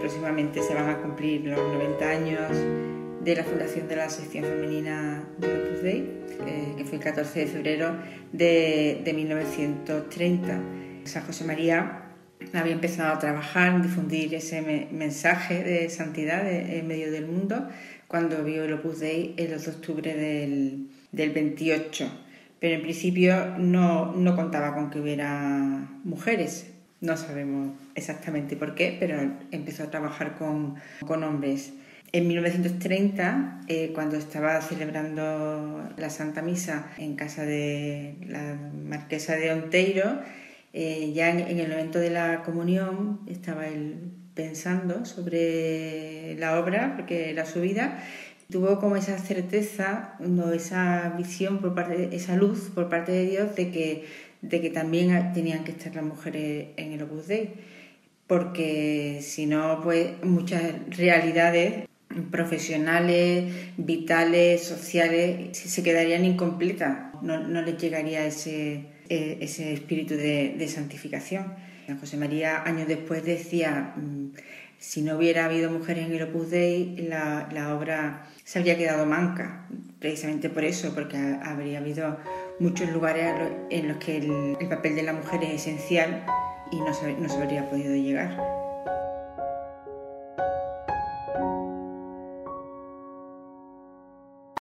próximamente se van a cumplir los 90 años de la fundación de la sección femenina de Opus Dei, eh, que fue el 14 de febrero de, de 1930. San José María había empezado a trabajar, difundir ese mensaje de santidad en medio del mundo cuando vio el Opus Dei el 2 de octubre del, del 28. Pero en principio no contaba con que hubiera mujeres. No sabemos exactamente por qué, pero empezó a trabajar con, con hombres. En 1930, eh, cuando estaba celebrando la Santa Misa en casa de la marquesa de Onteiro, eh, ya en, el momento de la comunión estaba él pensando sobre la obra, porque era su vida, tuvo como esa certeza, no, esa visión, por parte, esa luz por parte de Dios de que, de que también tenían que estar las mujeres en el Opus Dei, porque si no, pues muchas realidades profesionales, vitales, sociales, se quedarían incompletas, no, no les llegaría ese eh, ese espíritu de, santificación. San José María años después decía, mm, si no hubiera habido mujeres en el Opus Dei, la, obra se habría quedado manca, precisamente por eso, porque habría habido muchos lugares en los que el, papel de la mujer es esencial y no se, no se habría podido llegar.